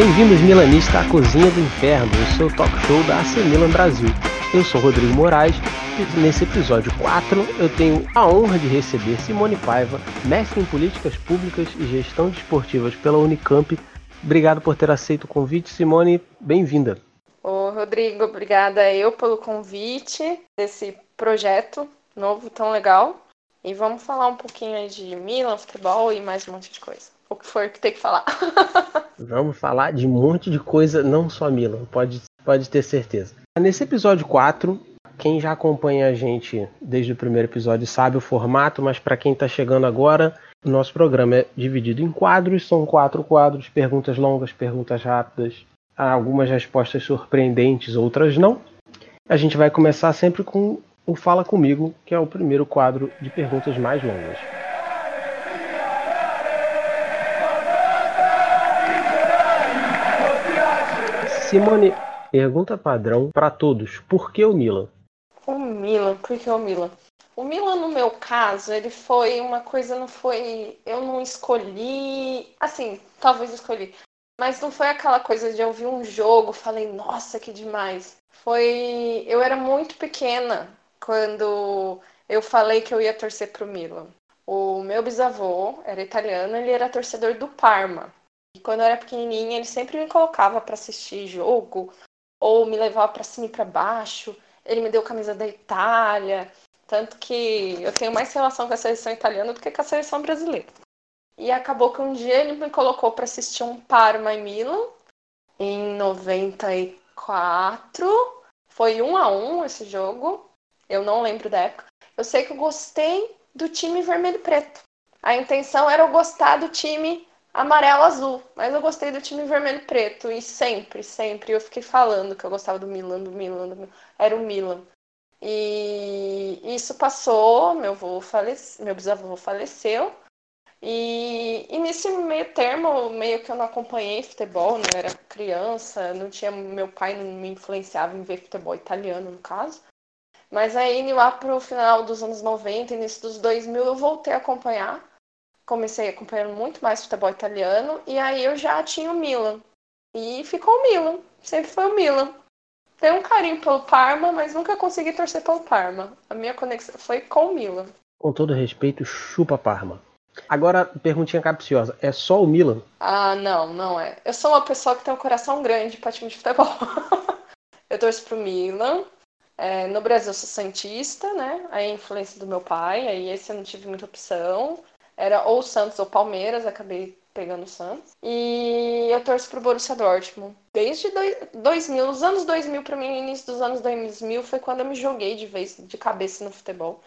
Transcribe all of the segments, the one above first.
Bem-vindos, Milanista, à Cozinha do Inferno, o seu talk show da AC Milan Brasil. Eu sou Rodrigo Moraes e nesse episódio 4 eu tenho a honra de receber Simone Paiva, mestre em Políticas Públicas e Gestão Desportivas pela Unicamp. Obrigado por ter aceito o convite, Simone. Bem-vinda. Ô, Rodrigo, obrigada eu pelo convite desse projeto novo tão legal. E vamos falar um pouquinho de Milan, futebol e mais um monte de coisa o que for que tem que falar. Vamos falar de um monte de coisa, não só Milan, pode, pode ter certeza. Nesse episódio 4, quem já acompanha a gente desde o primeiro episódio sabe o formato, mas para quem está chegando agora, o nosso programa é dividido em quadros, são quatro quadros, perguntas longas, perguntas rápidas, algumas respostas surpreendentes, outras não. A gente vai começar sempre com o Fala Comigo, que é o primeiro quadro de perguntas mais longas. Simone, pergunta padrão para todos: por que o Milan? O Milan, por que o Milan? O Milan, no meu caso, ele foi uma coisa, não foi. Eu não escolhi. Assim, talvez escolhi. Mas não foi aquela coisa de eu ouvir um jogo, falei, nossa, que demais. Foi. Eu era muito pequena quando eu falei que eu ia torcer pro Milan. O meu bisavô era italiano, ele era torcedor do Parma. E quando eu era pequenininha, ele sempre me colocava para assistir jogo ou me levava para cima e para baixo. Ele me deu camisa da Itália, tanto que eu tenho mais relação com a seleção italiana do que com a seleção brasileira. E acabou que um dia ele me colocou para assistir um Parma e Milan em 94. Foi um a um esse jogo. Eu não lembro da época. Eu sei que eu gostei do time vermelho e preto. A intenção era eu gostar do time amarelo azul, mas eu gostei do time vermelho e preto e sempre, sempre eu fiquei falando que eu gostava do Milan, do Milan, do Milan. era o Milan. E isso passou, meu avô falece... meu bisavô faleceu. E, e nesse meio termo, meio que eu não acompanhei futebol, né? Eu era criança, não tinha meu pai não me influenciava em ver futebol italiano, no caso. Mas aí lá pro final dos anos 90, início dos 2000, eu voltei a acompanhar comecei acompanhando muito mais futebol italiano e aí eu já tinha o Milan. E ficou o Milan, sempre foi o Milan. Tenho um carinho pelo Parma, mas nunca consegui torcer pelo Parma. A minha conexão foi com o Milan. Com todo respeito, chupa Parma. Agora, perguntinha capciosa, é só o Milan? Ah, não, não é. Eu sou uma pessoa que tem um coração grande para time de futebol. eu torço pro Milan. É, no Brasil eu sou santista, né? Aí a influência do meu pai, aí esse eu não tive muita opção. Era ou Santos ou Palmeiras, acabei pegando o Santos. E eu torço pro Borussia Dortmund. Desde 2000, os anos 2000 para mim, início dos anos 2000 foi quando eu me joguei de vez de cabeça no futebol.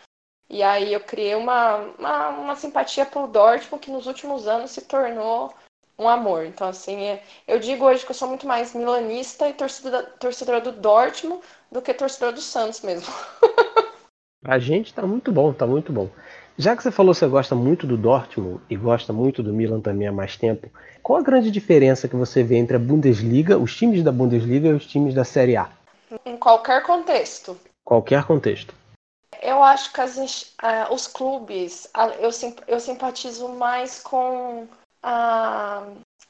E aí eu criei uma, uma, uma simpatia pelo Dortmund que nos últimos anos se tornou um amor. Então, assim, é, eu digo hoje que eu sou muito mais milanista e torcedora, torcedora do Dortmund do que torcedora do Santos mesmo. A gente tá muito bom, tá muito bom. Já que você falou que você gosta muito do Dortmund e gosta muito do Milan também há mais tempo, qual a grande diferença que você vê entre a Bundesliga, os times da Bundesliga e os times da Série A? Em qualquer contexto. Qualquer contexto. Eu acho que as, uh, os clubes, eu, eu simpatizo mais com a.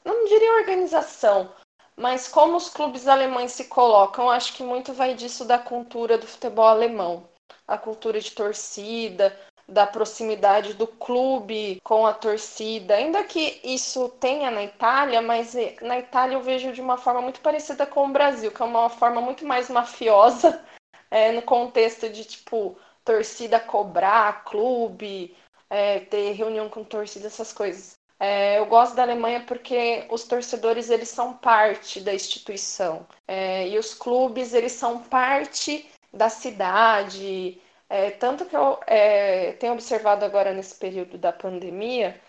Não diria organização, mas como os clubes alemães se colocam, acho que muito vai disso da cultura do futebol alemão. A cultura de torcida, da proximidade do clube com a torcida, ainda que isso tenha na Itália, mas eh, na Itália eu vejo de uma forma muito parecida com o Brasil, que é uma forma muito mais mafiosa, é, no contexto de tipo torcida cobrar, clube, é, ter reunião com torcida, essas coisas. É, eu gosto da Alemanha porque os torcedores eles são parte da instituição e os clubes eles são parte da cidade, é, tanto que eu é, tenho observado agora nesse período da pandemia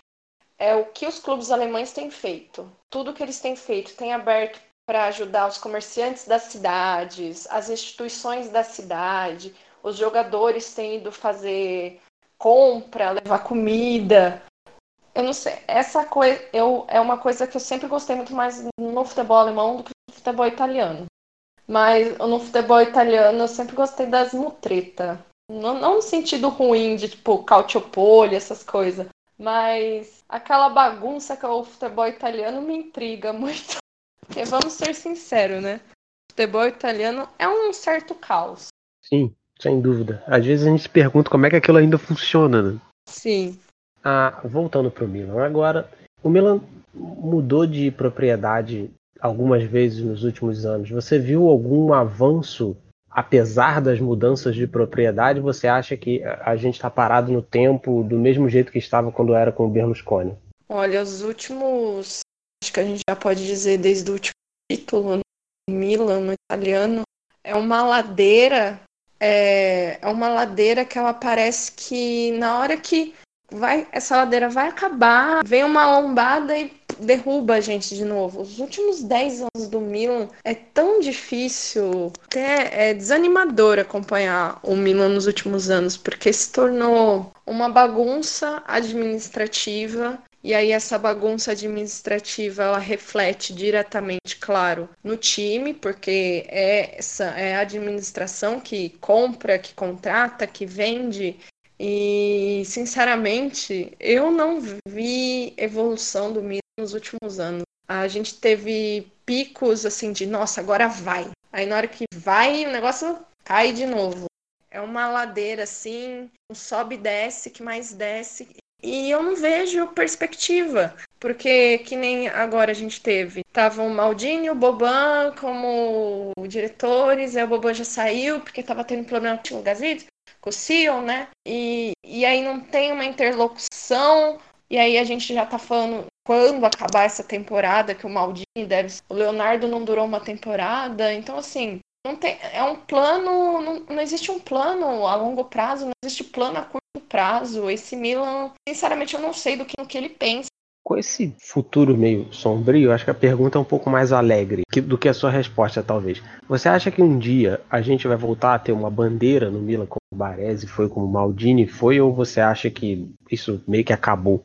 é o que os clubes alemães têm feito. Tudo que eles têm feito tem aberto para ajudar os comerciantes das cidades, as instituições da cidade, os jogadores têm ido fazer compra, levar comida. Eu não sei, essa coisa eu, é uma coisa que eu sempre gostei muito mais no futebol alemão do que no futebol italiano. Mas no futebol italiano eu sempre gostei das mutretas. Não, não no sentido ruim de, tipo, calciopoli, essas coisas. Mas aquela bagunça que é o futebol italiano me intriga muito. Porque vamos ser sinceros, né? O futebol italiano é um certo caos. Sim, sem dúvida. Às vezes a gente se pergunta como é que aquilo ainda funciona, né? Sim. Ah, voltando para o Milan. Agora, o Milan mudou de propriedade algumas vezes nos últimos anos. Você viu algum avanço, apesar das mudanças de propriedade? Você acha que a gente está parado no tempo do mesmo jeito que estava quando era com o Berlusconi? Olha, os últimos, acho que a gente já pode dizer desde o último título no Milan, no italiano, é uma ladeira, é, é uma ladeira que ela parece que na hora que vai, essa ladeira vai acabar, vem uma lombada e derruba a gente de novo. Os últimos 10 anos do Milan é tão difícil, até é desanimador acompanhar o Milan nos últimos anos, porque se tornou uma bagunça administrativa e aí essa bagunça administrativa ela reflete diretamente, claro, no time, porque é essa é a administração que compra, que contrata, que vende e, sinceramente, eu não vi evolução do Milan nos últimos anos. A gente teve picos assim de, nossa, agora vai. Aí na hora que vai, o negócio cai de novo. É uma ladeira assim, um sobe e desce, que mais desce. E eu não vejo perspectiva. Porque que nem agora a gente teve. Tava o Maldini e o Boban como diretores, aí o Boban já saiu porque tava tendo problema com o Gazito com o Sion, né? E, e aí não tem uma interlocução, e aí a gente já tá falando quando acabar essa temporada, que o Maldini deve. O Leonardo não durou uma temporada, então assim. Não tem, é um plano, não, não existe um plano a longo prazo, não existe plano a curto prazo. Esse Milan, sinceramente, eu não sei do que, do que ele pensa com esse futuro meio sombrio, acho que a pergunta é um pouco mais alegre do que a sua resposta, talvez. Você acha que um dia a gente vai voltar a ter uma bandeira no Milan como o Baresi foi, como o Maldini foi, ou você acha que isso meio que acabou?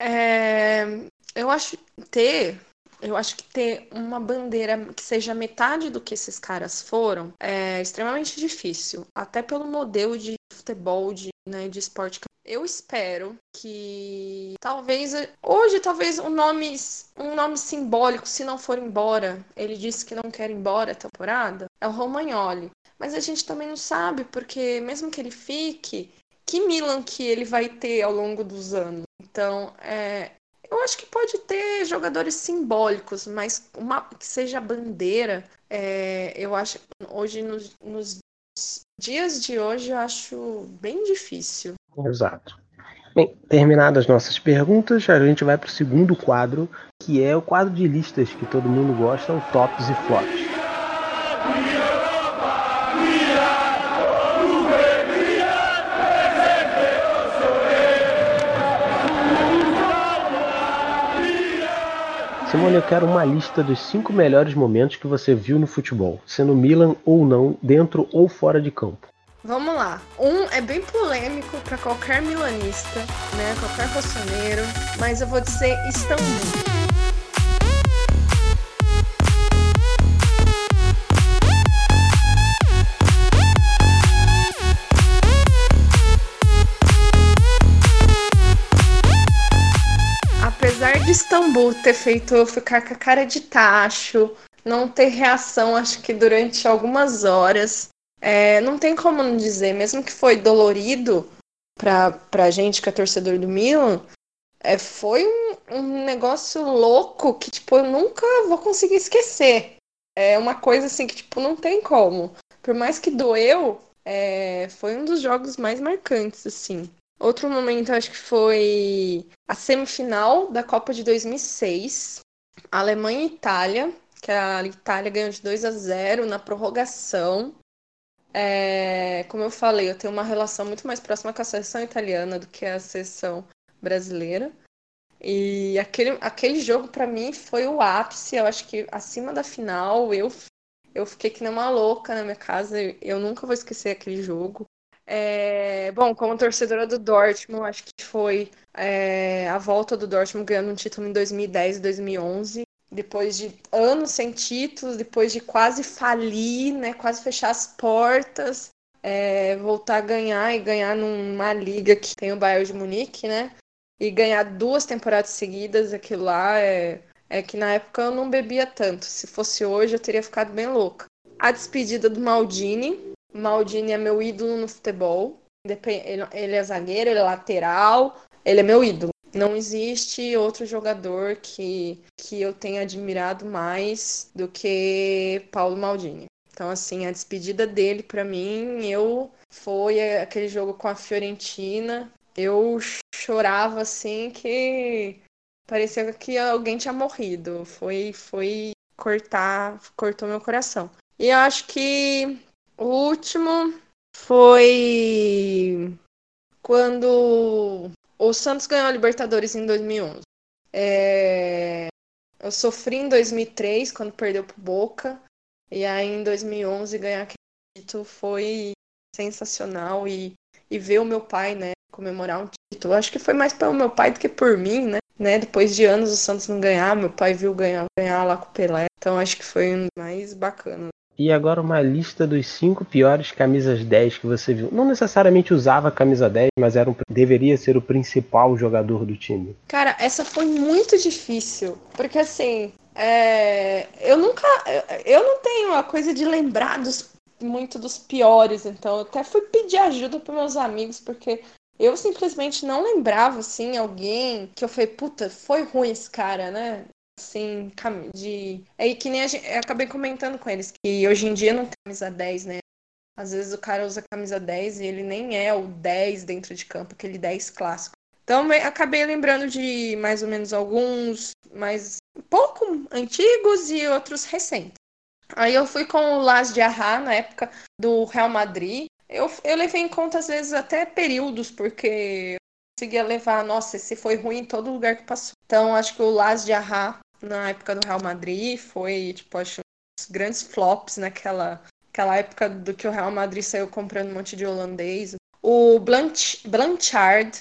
É, eu acho ter eu acho que ter uma bandeira que seja metade do que esses caras foram é extremamente difícil. Até pelo modelo de futebol, de, né, de esporte. Eu espero que talvez hoje talvez um nome um nome simbólico, se não for embora, ele disse que não quer ir embora a temporada, é o Romagnoli. Mas a gente também não sabe porque mesmo que ele fique, que Milan que ele vai ter ao longo dos anos. Então, é, eu acho que pode ter jogadores simbólicos, mas uma que seja bandeira, é, eu acho hoje nos, nos, dias de hoje eu acho bem difícil. Exato. Bem, terminadas nossas perguntas, a gente vai para o segundo quadro, que é o quadro de listas que todo mundo gosta, o tops e flops. Simone, eu quero uma lista dos cinco melhores momentos que você viu no futebol, sendo Milan ou não, dentro ou fora de campo. Vamos lá. Um é bem polêmico para qualquer milanista, né? Qualquer roçoneiro, mas eu vou dizer Istambul. De Istambul ter feito eu ficar com a cara de tacho, não ter reação, acho que durante algumas horas. É, não tem como não dizer, mesmo que foi dolorido pra, pra gente que é torcedor do Milan, é, foi um, um negócio louco que, tipo, eu nunca vou conseguir esquecer. É uma coisa assim que, tipo, não tem como. Por mais que doeu, é, foi um dos jogos mais marcantes, assim. Outro momento, acho que foi a semifinal da Copa de 2006, Alemanha e Itália, que a Itália ganhou de 2 a 0 na prorrogação. É, como eu falei, eu tenho uma relação muito mais próxima com a seleção italiana do que a seleção brasileira. E aquele, aquele jogo, para mim, foi o ápice. Eu acho que acima da final, eu, eu fiquei que nem uma louca na minha casa. Eu nunca vou esquecer aquele jogo. É, bom, como torcedora do Dortmund, acho que foi é, a volta do Dortmund ganhando um título em 2010 e 2011. Depois de anos sem títulos, depois de quase falir, né, quase fechar as portas, é, voltar a ganhar e ganhar numa liga que tem o Bayern de Munique, né? E ganhar duas temporadas seguidas, aquilo lá é, É que na época eu não bebia tanto. Se fosse hoje, eu teria ficado bem louca. A despedida do Maldini. Maldini é meu ídolo no futebol. Ele é zagueiro, ele é lateral. Ele é meu ídolo. Não existe outro jogador que, que eu tenha admirado mais do que Paulo Maldini. Então, assim, a despedida dele, para mim, eu foi aquele jogo com a Fiorentina. Eu chorava assim que parecia que alguém tinha morrido. Foi, foi cortar, cortou meu coração. E eu acho que o último foi quando o Santos ganhou a Libertadores em 2011. É... Eu sofri em 2003, quando perdeu pro Boca. E aí em 2011 ganhar aquele título foi sensacional. E, e ver o meu pai, né, comemorar um título. Acho que foi mais pelo meu pai do que por mim, né? né? Depois de anos o Santos não ganhar, meu pai viu ganhar, ganhar lá com o Pelé. Então acho que foi um mais bacana. E agora uma lista dos cinco piores camisas 10 que você viu. Não necessariamente usava camisa 10, mas era um, deveria ser o principal jogador do time. Cara, essa foi muito difícil. Porque assim, é, eu nunca. Eu não tenho a coisa de lembrar dos, muito dos piores, então eu até fui pedir ajuda para meus amigos, porque eu simplesmente não lembrava, assim, alguém que eu falei, puta, foi ruim esse cara, né? Assim, de. É que nem gente, eu acabei comentando com eles que hoje em dia não tem camisa 10, né? Às vezes o cara usa camisa 10 e ele nem é o 10 dentro de campo, aquele 10 clássico. Então acabei lembrando de mais ou menos alguns mais pouco antigos e outros recentes. Aí eu fui com o Las de Arra na época do Real Madrid. Eu, eu levei em conta às vezes até períodos, porque eu conseguia levar, nossa, esse foi ruim em todo lugar que passou. Então acho que o Las de Arra na época do Real Madrid, foi, tipo, acho uns grandes flops naquela aquela época do que o Real Madrid saiu comprando um monte de holandês. O Blanch, Blanchard,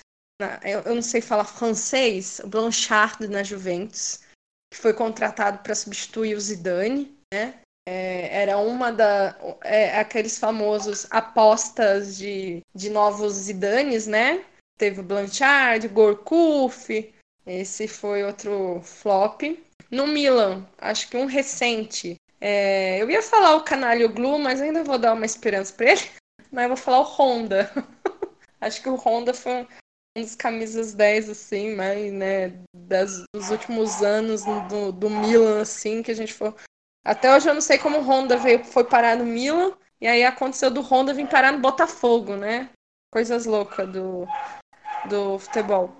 eu, eu não sei falar francês, o Blanchard na Juventus, que foi contratado para substituir o Zidane, né? É, era uma da é, aqueles famosos apostas de, de novos Zidanes, né? Teve o Blanchard, Gorkuf, esse foi outro flop. No Milan, acho que um recente. É, eu ia falar o Canalho Glue, mas ainda vou dar uma esperança para ele. Mas eu vou falar o Honda. acho que o Honda foi um dos camisas 10, assim, mas, né, das, dos últimos anos do, do Milan, assim, que a gente for. Até hoje eu não sei como o Honda veio, foi parar no Milan, e aí aconteceu do Honda vir parar no Botafogo, né? Coisas loucas do, do futebol.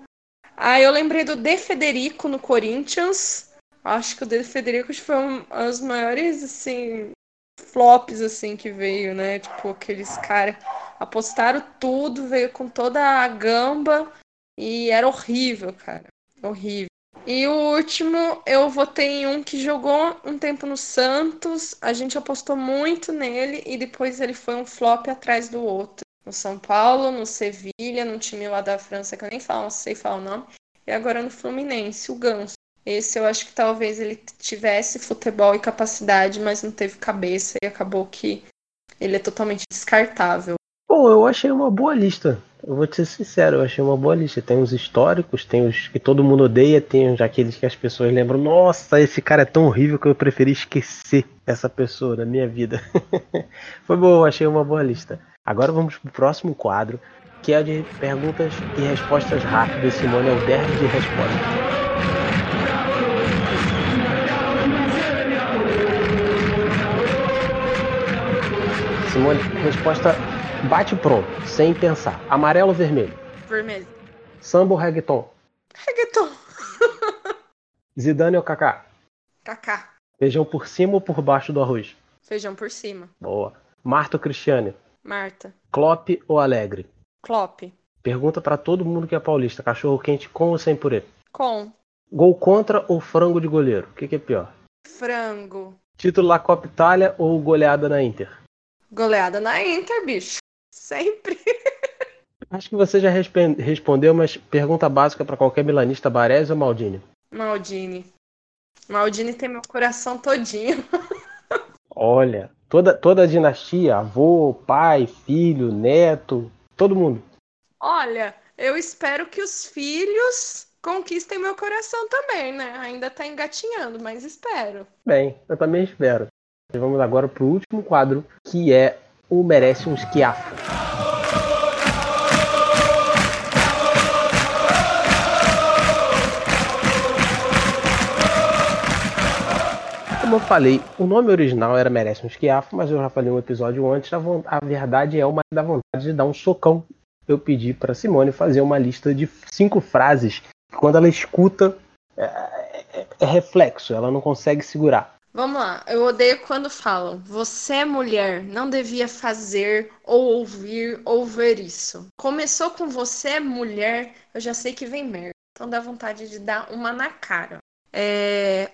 Ah, eu lembrei do De Federico no Corinthians. Acho que o De Federico foi um dos maiores, assim, flops, assim, que veio, né? Tipo, aqueles caras apostaram tudo, veio com toda a gamba e era horrível, cara. Horrível. E o último, eu votei em um que jogou um tempo no Santos, a gente apostou muito nele e depois ele foi um flop atrás do outro. No São Paulo, no Sevilha, no time lá da França, que eu nem falo, não sei falar o nome. E agora no Fluminense, o Ganso. Esse eu acho que talvez ele tivesse futebol e capacidade, mas não teve cabeça e acabou que ele é totalmente descartável. Pô, eu achei uma boa lista. Eu vou te ser sincero, eu achei uma boa lista. Tem os históricos, tem os que todo mundo odeia, tem os aqueles que as pessoas lembram. Nossa, esse cara é tão horrível que eu preferi esquecer essa pessoa da minha vida. Foi bom, eu achei uma boa lista. Agora vamos pro próximo quadro, que é de perguntas e respostas rápidas. Simone é o derby de respostas. Simone, resposta bate pronto, sem pensar. Amarelo ou vermelho? Vermelho. Samba ou reggaeton? Reggaeton. Zidane ou Kaká? Kaká. Feijão por cima ou por baixo do arroz? Feijão por cima. Boa. Marta ou Cristiane? Marta. Klopp ou Alegre? Klopp. Pergunta para todo mundo que é paulista: cachorro quente com ou sem purê? Com. Gol contra ou frango de goleiro? O que, que é pior? Frango. Título da Copa Itália ou goleada na Inter? Goleada na Inter, bicho. Sempre. Acho que você já respondeu, mas pergunta básica para qualquer milanista: Baresi ou Maldini? Maldini. Maldini tem meu coração todinho. Olha, toda, toda a dinastia, avô, pai, filho, neto, todo mundo. Olha, eu espero que os filhos conquistem meu coração também, né? Ainda tá engatinhando, mas espero. Bem, eu também espero. Vamos agora pro último quadro, que é o Merece um Esquiafo. Como eu falei, o nome original era Merece um Esquiafo, mas eu já falei um episódio antes, a, verdade é uma da vontade de dar um socão. Eu pedi para Simone fazer uma lista de cinco frases que quando ela escuta é, é, é reflexo, ela não consegue segurar. Vamos lá, eu odeio quando falam você é mulher, não devia fazer ou ouvir ou ver isso. Começou com você é mulher, eu já sei que vem merda. Então dá vontade de dar uma na cara. É,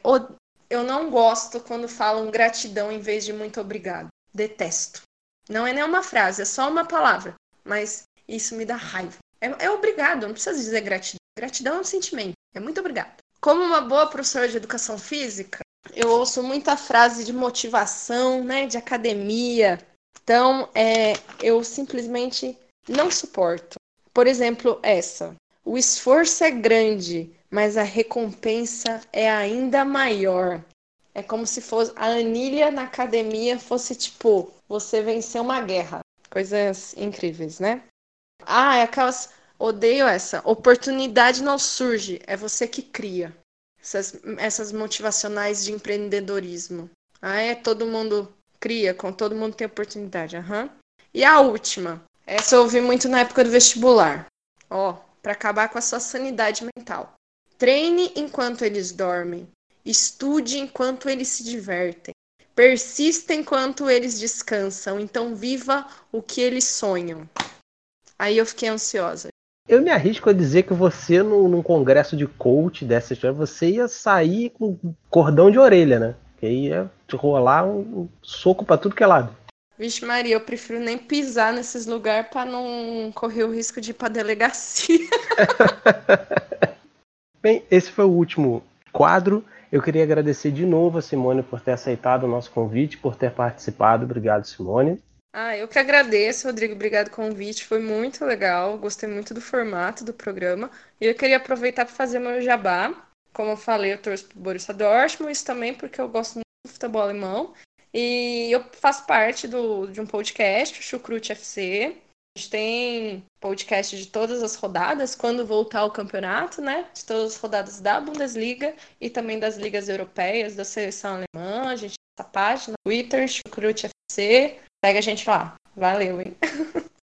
eu não gosto quando falam gratidão em vez de muito obrigado. Detesto. Não é nenhuma frase, é só uma palavra. Mas isso me dá raiva. É, é obrigado, não precisa dizer gratidão. Gratidão é um sentimento. É muito obrigado. Como uma boa professora de educação física, eu ouço muita frase de motivação, né, de academia. Então, é, eu simplesmente não suporto. Por exemplo, essa. O esforço é grande, mas a recompensa é ainda maior. É como se fosse a anilha na academia fosse tipo, você venceu uma guerra. Coisas incríveis, né? Ah, é aquelas. Odeio essa. Oportunidade não surge, é você que cria. Essas, essas motivacionais de empreendedorismo. Ah, é todo mundo cria, com todo mundo tem oportunidade. Uhum. E a última. Essa eu ouvi muito na época do vestibular. Ó, para acabar com a sua sanidade mental. Treine enquanto eles dormem. Estude enquanto eles se divertem. Persista enquanto eles descansam. Então viva o que eles sonham. Aí eu fiquei ansiosa. Eu me arrisco a dizer que você, no, num congresso de coach dessa história, você ia sair com cordão de orelha, né? Que ia rolar um soco para tudo que é lado. Vixe Maria, eu prefiro nem pisar nesses lugares para não correr o risco de ir pra delegacia. Bem, esse foi o último quadro. Eu queria agradecer de novo a Simone por ter aceitado o nosso convite, por ter participado. Obrigado, Simone. Ah, eu que agradeço, Rodrigo. Obrigado pelo convite. Foi muito legal. Gostei muito do formato do programa. E eu queria aproveitar para fazer meu jabá. Como eu falei, eu torço pro Borussia Dortmund, isso também porque eu gosto muito do futebol alemão. E eu faço parte do, de um podcast, o Chucrute FC. A gente tem podcast de todas as rodadas, quando voltar o campeonato, né? De todas as rodadas da Bundesliga e também das ligas europeias, da seleção alemã. A gente essa página, Twitter, Chucrute FC. Pega a gente lá. Valeu, hein?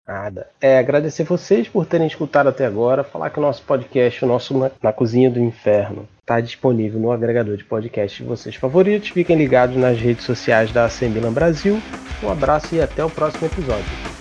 Nada. É, agradecer vocês por terem escutado até agora. Falar que o nosso podcast, o nosso Na, Cozinha do Inferno, está disponível no agregador de podcast de vocês favoritos. Fiquem ligados nas redes sociais da AC Brasil. Um abraço e até o próximo episódio.